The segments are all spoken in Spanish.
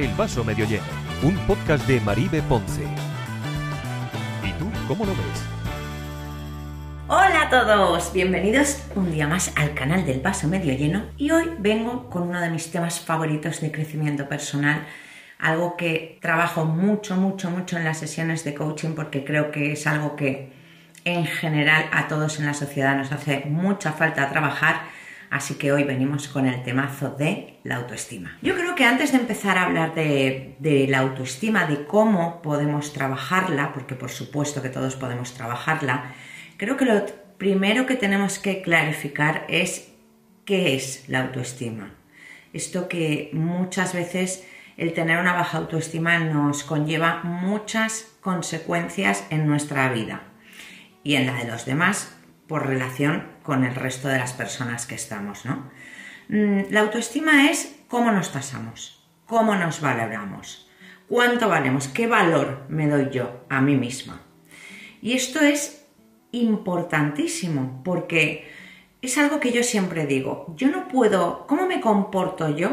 El vaso medio lleno, un podcast de Maribe Ponce. ¿Y tú cómo lo ves? Hola a todos, bienvenidos un día más al canal del vaso medio lleno y hoy vengo con uno de mis temas favoritos de crecimiento personal, algo que trabajo mucho, mucho, mucho en las sesiones de coaching porque creo que es algo que en general a todos en la sociedad nos hace mucha falta trabajar Así que hoy venimos con el temazo de la autoestima. Yo creo que antes de empezar a hablar de, la autoestima, de cómo podemos trabajarla, porque por supuesto que todos podemos trabajarla, creo que lo primero que tenemos que clarificar es qué es la autoestima. Esto que muchas veces el tener una baja autoestima nos conlleva muchas consecuencias en nuestra vida y en la de los demás por relación con el resto de las personas que estamos, ¿no? Mm, la autoestima es cómo nos pasamos, cómo nos valoramos, cuánto valemos, qué valor me doy yo a mí misma. Y esto es importantísimo porque es algo que yo siempre digo, yo no puedo, ¿cómo me comporto yo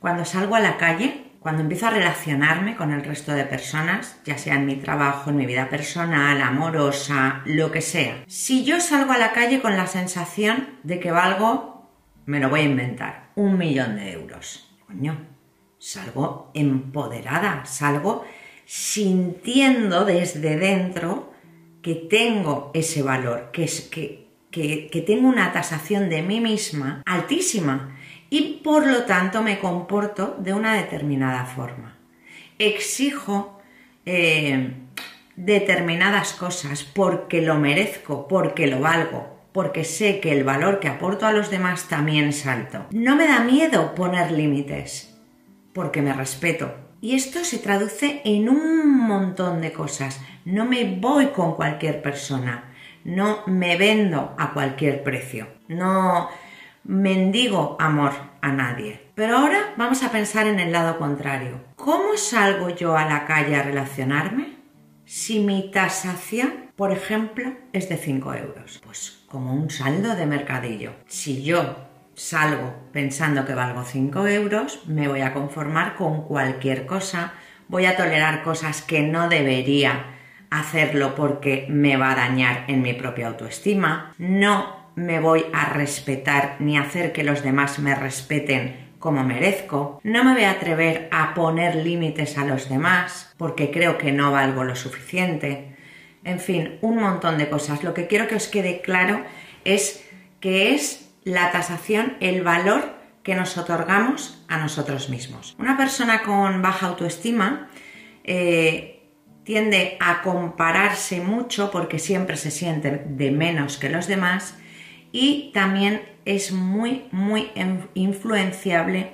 cuando salgo a la calle cuando empiezo a relacionarme con el resto de personas, ya sea en mi trabajo, en mi vida personal, amorosa, lo que sea, si yo salgo a la calle con la sensación de que valgo, me lo voy a inventar, un millón de euros, coño, salgo empoderada, salgo sintiendo desde dentro que tengo ese valor, que, es, que, que tengo una tasación de mí misma altísima y por lo tanto me comporto de una determinada forma. Exijo eh, determinadas cosas porque lo merezco, porque lo valgo, porque sé que el valor que aporto a los demás también es alto. No me da miedo poner límites porque me respeto. Y esto se traduce en un montón de cosas. No me voy con cualquier persona. No me vendo a cualquier precio. No mendigo amor a nadie. Pero ahora vamos a pensar en el lado contrario. ¿Cómo salgo yo a la calle a relacionarme si mi tasación, por ejemplo, es de 5 euros? Pues como un saldo de mercadillo. Si yo salgo pensando que valgo 5 euros, me voy a conformar con cualquier cosa, voy a tolerar cosas que no debería hacerlo porque me va a dañar en mi propia autoestima, no me voy a respetar ni hacer que los demás me respeten como merezco, no me voy a atrever a poner límites a los demás porque creo que no valgo lo suficiente. En fin, un montón de cosas. Lo que quiero que os quede claro es que es la tasación, el valor que nos otorgamos a nosotros mismos. Una persona con baja autoestima eh, tiende a compararse mucho porque siempre se siente de menos que los demás y también es muy, muy influenciable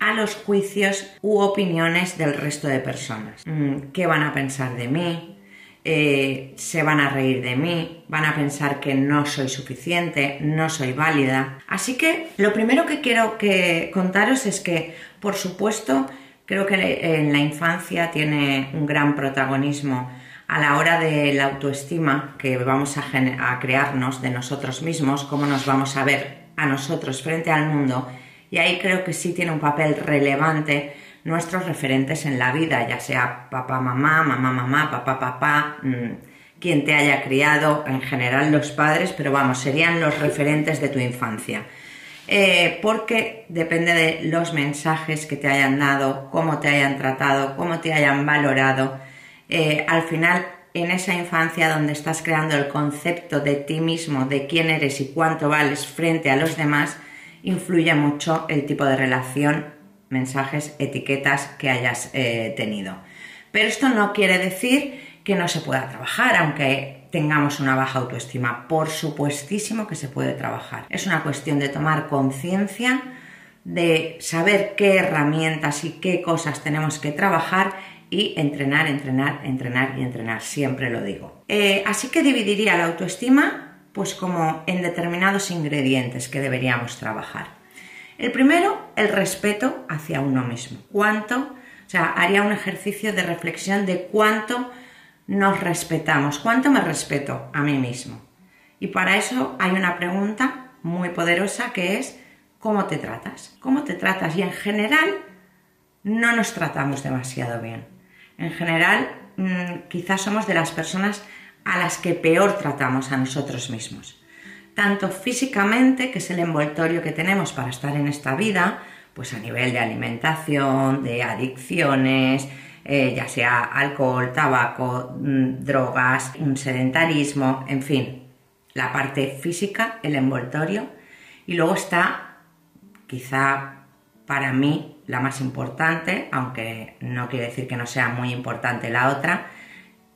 a los juicios u opiniones del resto de personas. Mm, ¿Qué van a pensar de mí? Eh, se van a reír de mí, van a pensar que no soy suficiente, no soy válida. Así que lo primero que quiero que contaros es que, por supuesto, creo que en la infancia tiene un gran protagonismo a la hora de la autoestima que vamos a, crearnos de nosotros mismos, cómo nos vamos a ver a nosotros frente al mundo. Y ahí creo que sí tiene un papel relevante nuestros referentes en la vida, ya sea papá, mamá, mamá, mamá, papá, papá, mm, quien te haya criado, en general los padres, pero vamos, serían los referentes de tu infancia. Eh, porque depende de los mensajes que te hayan dado, cómo te hayan tratado, cómo te hayan valorado, eh, al final en esa infancia donde estás creando el concepto de ti mismo, de quién eres y cuánto vales frente a los demás, influye mucho el tipo de relación, mensajes, etiquetas que hayas eh, tenido. Pero esto no quiere decir que no se pueda trabajar, aunque tengamos una baja autoestima. Por supuestísimo que se puede trabajar. Es una cuestión de tomar conciencia, de saber qué herramientas y qué cosas tenemos que trabajar y entrenar, entrenar, entrenar y entrenar, siempre lo digo. Eh, así que dividiría la autoestima pues como en determinados ingredientes que deberíamos trabajar. El primero, el respeto hacia uno mismo. ¿Cuánto? O sea, haría un ejercicio de reflexión de cuánto nos respetamos, cuánto me respeto a mí mismo. Y para eso hay una pregunta muy poderosa que es ¿cómo te tratas? ¿Cómo te tratas? Y en general no nos tratamos demasiado bien. En general, mm, quizás somos de las personas a las que peor tratamos a nosotros mismos. Tanto físicamente, que es el envoltorio que tenemos para estar en esta vida, pues a nivel de alimentación, de adicciones, eh, ya sea alcohol, tabaco, mm, drogas, un sedentarismo, en fin, la parte física, el envoltorio, y luego está, quizá para mí, la más importante, aunque no quiere decir que no sea muy importante la otra,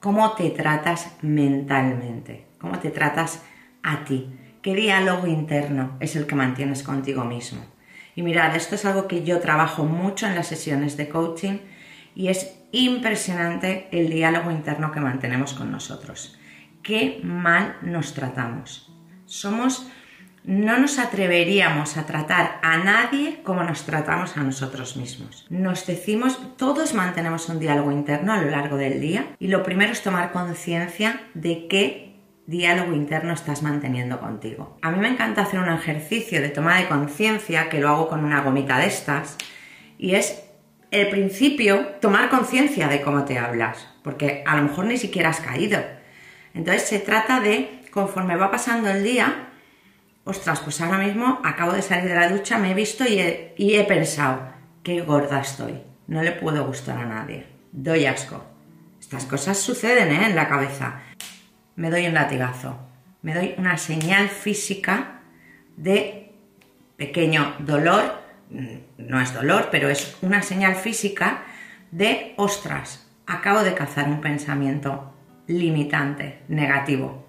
cómo te tratas mentalmente, cómo te tratas a ti, qué diálogo interno es el que mantienes contigo mismo. Y mirad, esto es algo que yo trabajo mucho en las sesiones de coaching y es impresionante el diálogo interno que mantenemos con nosotros. Qué mal nos tratamos. Somos no nos atreveríamos a tratar a nadie como nos tratamos a nosotros mismos. Nos decimos, todos mantenemos un diálogo interno a lo largo del día y lo primero es tomar conciencia de qué diálogo interno estás manteniendo contigo. A mí me encanta hacer un ejercicio de toma de conciencia que lo hago con una gomita de estas y es el principio tomar conciencia de cómo te hablas, porque a lo mejor ni siquiera has caído. Entonces se trata de, conforme va pasando el día, ostras, pues ahora mismo acabo de salir de la ducha, me he visto y he, pensado, qué gorda estoy, no le puedo gustar a nadie, doy asco. Estas cosas suceden ¿eh? en la cabeza. Me doy un latigazo, me doy una señal física de pequeño dolor, mm, no es dolor, pero es una señal física de, ostras, acabo de cazar un pensamiento limitante, negativo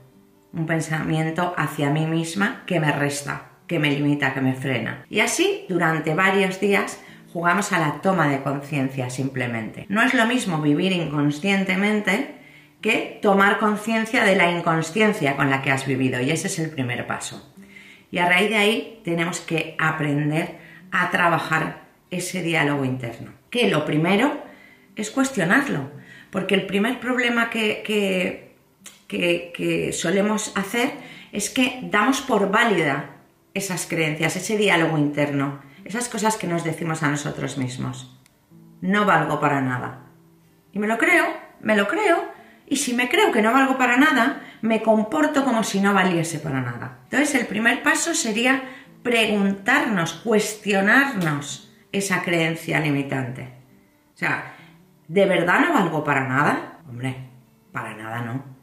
un pensamiento hacia mí misma que me resta, que me limita, que me frena. Y así, durante varios días, jugamos a la toma de conciencia simplemente. No es lo mismo vivir inconscientemente que tomar conciencia de la inconsciencia con la que has vivido y ese es el primer paso. Y a raíz de ahí tenemos que aprender a trabajar ese diálogo interno. Que lo primero es cuestionarlo, porque el primer problema que, que solemos hacer es que damos por válida esas creencias, ese diálogo interno, esas cosas que nos decimos a nosotros mismos. No valgo para nada. Y me lo creo, me lo creo, y si me creo que no valgo para nada, me comporto como si no valiese para nada. Entonces el primer paso sería preguntarnos, cuestionarnos esa creencia limitante. O sea, ¿de verdad no valgo para nada? Hombre, para nada no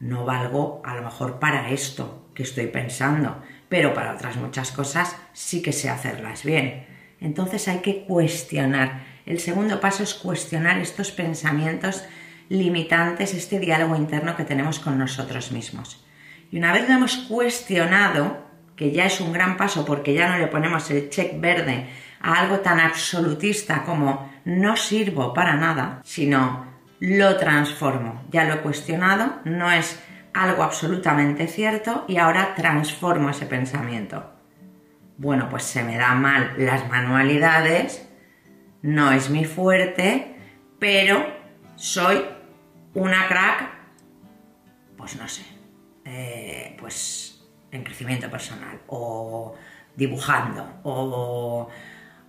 no valgo a lo mejor para esto que estoy pensando, pero para otras muchas cosas sí que sé hacerlas bien. Entonces hay que cuestionar. El segundo paso es cuestionar estos pensamientos limitantes, este diálogo interno que tenemos con nosotros mismos. Y una vez lo hemos cuestionado, que ya es un gran paso porque ya no le ponemos el check verde a algo tan absolutista como no sirvo para nada, sino lo transformo. Ya lo he cuestionado, no es algo absolutamente cierto y ahora transformo ese pensamiento. Bueno, pues se me dan mal las manualidades, no es mi fuerte, pero soy una crack, pues no sé, eh, pues en crecimiento personal o dibujando o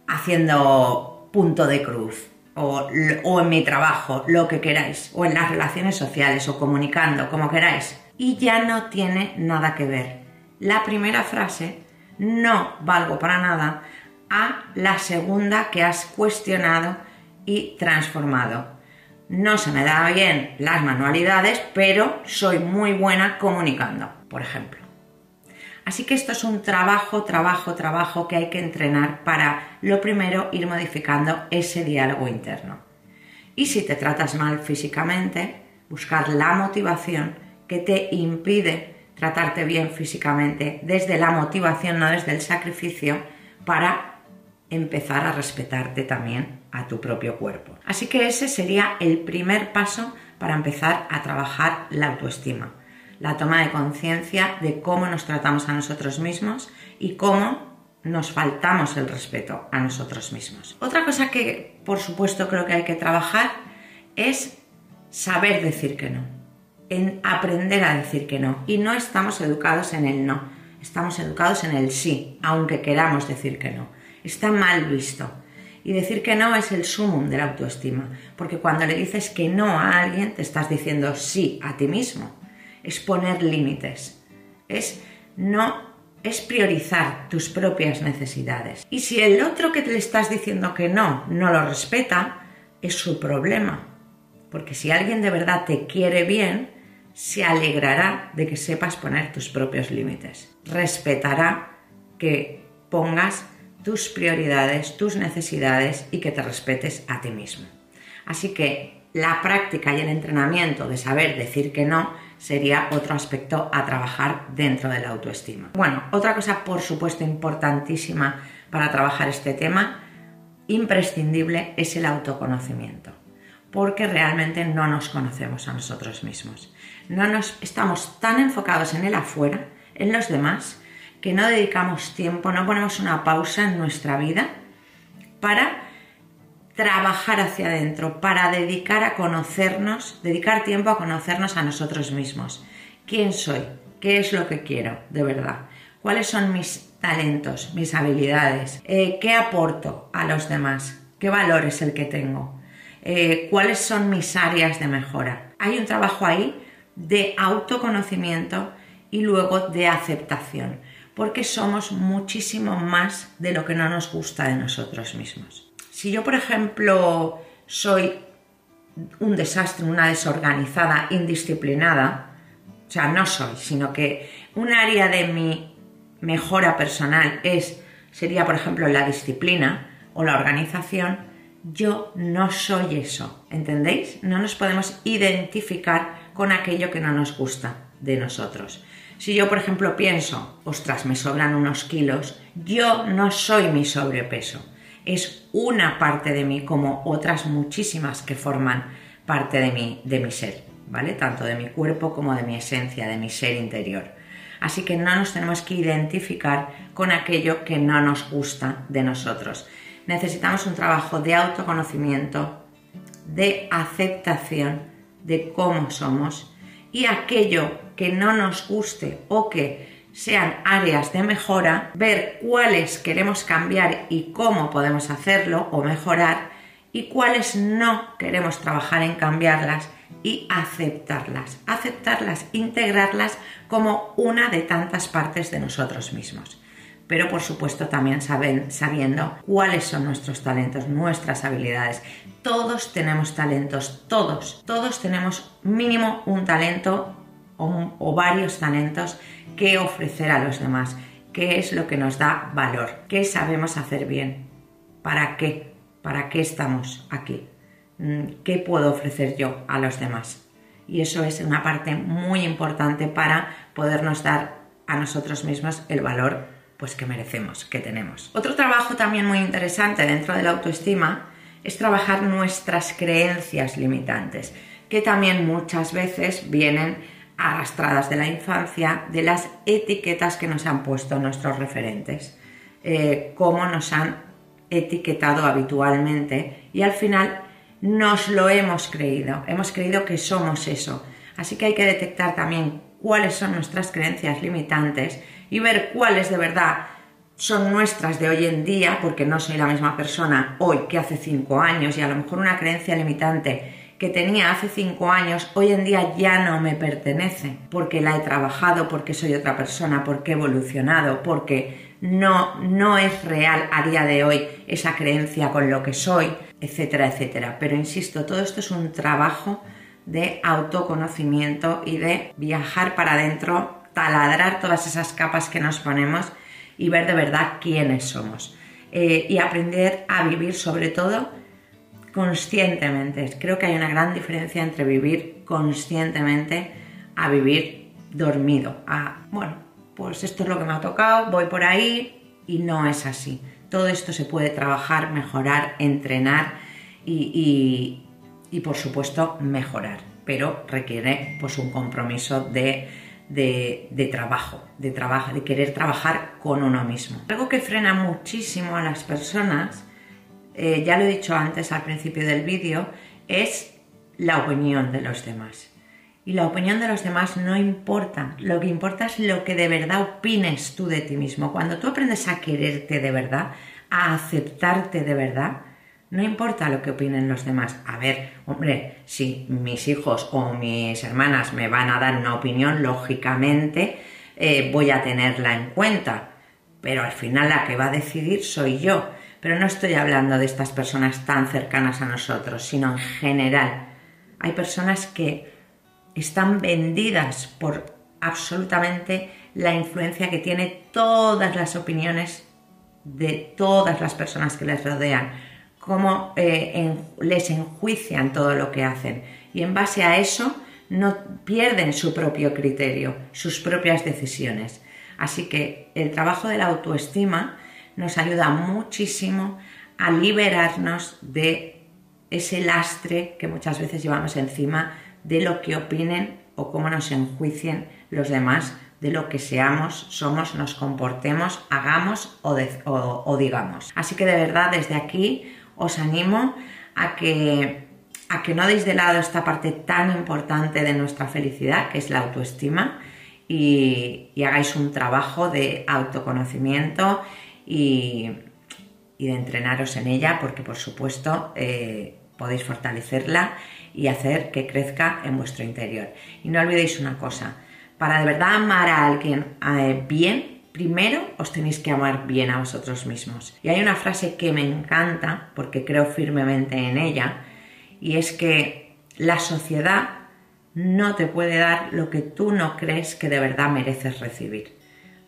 haciendo punto de cruz o, en mi trabajo, lo que queráis, o en las relaciones sociales, o comunicando, como queráis. Y ya no tiene nada que ver la primera frase, no valgo para nada, a la segunda que has cuestionado y transformado. No se me da bien las manualidades, pero soy muy buena comunicando, por ejemplo. Así que esto es un trabajo, trabajo, trabajo que hay que entrenar para, lo primero, ir modificando ese diálogo interno. Y si te tratas mal físicamente, buscar la motivación que te impide tratarte bien físicamente desde la motivación, no desde el sacrificio, para empezar a respetarte también a tu propio cuerpo. Así que ese sería el primer paso para empezar a trabajar la autoestima la toma de conciencia de cómo nos tratamos a nosotros mismos y cómo nos faltamos el respeto a nosotros mismos. Otra cosa que, por supuesto, creo que hay que trabajar es saber decir que no, en aprender a decir que no. Y no estamos educados en el no, estamos educados en el sí, aunque queramos decir que no. Está mal visto. Y decir que no es el sumum de la autoestima, porque cuando le dices que no a alguien, te estás diciendo sí a ti mismo. Es poner límites, es no es priorizar tus propias necesidades. Y si el otro que te le estás diciendo que no, no lo respeta, es su problema. Porque si alguien de verdad te quiere bien, se alegrará de que sepas poner tus propios límites. Respetará que pongas tus prioridades, tus necesidades y que te respetes a ti mismo. Así que la práctica y el entrenamiento de saber decir que no sería otro aspecto a trabajar dentro de la autoestima. Bueno, otra cosa por supuesto importantísima para trabajar este tema, imprescindible, es el autoconocimiento, porque realmente no nos conocemos a nosotros mismos. No nos estamos tan enfocados en el afuera, en los demás, que no dedicamos tiempo, no ponemos una pausa en nuestra vida para trabajar hacia adentro, para dedicar a conocernos, dedicar tiempo a conocernos a nosotros mismos. ¿Quién soy? ¿Qué es lo que quiero de verdad? ¿Cuáles son mis talentos, mis habilidades? Eh, ¿Qué aporto a los demás? ¿Qué valor es el que tengo? Eh, ¿Cuáles son mis áreas de mejora? Hay un trabajo ahí de autoconocimiento y luego de aceptación, porque somos muchísimo más de lo que no nos gusta de nosotros mismos. Si yo, por ejemplo, soy un desastre, una desorganizada, indisciplinada, o sea, no soy, sino que un área de mi mejora personal es, sería, por ejemplo, la disciplina o la organización, yo no soy eso, ¿entendéis? No nos podemos identificar con aquello que no nos gusta de nosotros. Si yo, por ejemplo, pienso, ostras, me sobran unos kilos, yo no soy mi sobrepeso es una parte de mí como otras muchísimas que forman parte de de mi ser, ¿vale? Tanto de mi cuerpo como de mi esencia, de mi ser interior. Así que no nos tenemos que identificar con aquello que no nos gusta de nosotros. Necesitamos un trabajo de autoconocimiento, de aceptación de cómo somos y aquello que no nos guste o que sean áreas de mejora, ver cuáles queremos cambiar y cómo podemos hacerlo o mejorar y cuáles no queremos trabajar en cambiarlas y aceptarlas, aceptarlas, integrarlas como una de tantas partes de nosotros mismos. Pero por supuesto también sabiendo cuáles son nuestros talentos, nuestras habilidades. Todos tenemos talentos, todos, todos tenemos mínimo un talento o, varios talentos que ofrecer a los demás, qué es lo que nos da valor, qué sabemos hacer bien, para qué, para qué estamos aquí, mm, qué puedo ofrecer yo a los demás. Y eso es una parte muy importante para podernos dar a nosotros mismos el valor pues que merecemos, que tenemos. Otro trabajo también muy interesante dentro de la autoestima es trabajar nuestras creencias limitantes, que también muchas veces vienen arrastradas de la infancia, de las etiquetas que nos han puesto nuestros referentes, eh, cómo nos han etiquetado habitualmente y al final nos lo hemos creído, hemos creído que somos eso. Así que hay que detectar también cuáles son nuestras creencias limitantes y ver cuáles de verdad son nuestras de hoy en día, porque no soy la misma persona hoy que hace cinco años y a lo mejor una creencia limitante que tenía hace cinco años, hoy en día ya no me pertenece, porque la he trabajado, porque soy otra persona, porque he evolucionado, porque no, no es real a día de hoy esa creencia con lo que soy, etcétera, etcétera. Pero insisto, todo esto es un trabajo de autoconocimiento y de viajar para adentro, taladrar todas esas capas que nos ponemos y ver de verdad quiénes somos. Eh, y aprender a vivir sobre todo conscientemente. Creo que hay una gran diferencia entre vivir conscientemente a vivir dormido. A, bueno, pues esto es lo que me ha tocado, voy por ahí y no es así. Todo esto se puede trabajar, mejorar, entrenar y, y, por supuesto mejorar, pero requiere pues un compromiso de, de, de, trabajo, de trabajo, de querer trabajar con uno mismo. Algo que frena muchísimo a las personas eh, ya lo he dicho antes al principio del vídeo, es la opinión de los demás. Y la opinión de los demás no importa, lo que importa es lo que de verdad opines tú de ti mismo. Cuando tú aprendes a quererte de verdad, a aceptarte de verdad, No importa lo que opinen los demás. A ver, hombre, si mis hijos o mis hermanas me van a dar una opinión, lógicamente eh, voy a tenerla en cuenta. Pero al final la que va a decidir soy yo. Pero no estoy hablando de estas personas tan cercanas a nosotros, sino en general. Hay personas que están vendidas por absolutamente la influencia que tiene todas las opiniones de todas las personas que les rodean cómo eh, les enjuician todo lo que hacen. Y en base a eso no pierden su propio criterio, sus propias decisiones. Así que el trabajo de la autoestima nos ayuda muchísimo a liberarnos de ese lastre que muchas veces llevamos encima de lo que opinen o cómo nos enjuicien los demás de lo que seamos, somos, nos comportemos, hagamos o digamos. Así que de verdad desde aquí os animo a que, a que no deis de lado esta parte tan importante de nuestra felicidad, que es la autoestima, y, hagáis un trabajo de autoconocimiento y, de entrenaros en ella, porque por supuesto eh, podéis fortalecerla y hacer que crezca en vuestro interior. Y no olvidéis una cosa, para de verdad amar a alguien eh, bien, primero os tenéis que amar bien a vosotros mismos. Y hay una frase que me encanta porque creo firmemente en ella y es que la sociedad no te puede dar lo que tú no crees que de verdad mereces recibir.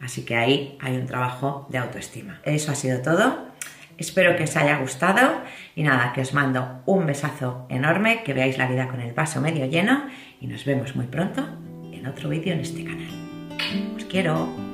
Así que ahí hay un trabajo de autoestima. Eso ha sido todo. Espero que os haya gustado y nada, que os mando un besazo enorme, que veáis la vida con el vaso medio lleno y nos vemos muy pronto en otro vídeo en este canal. Os quiero.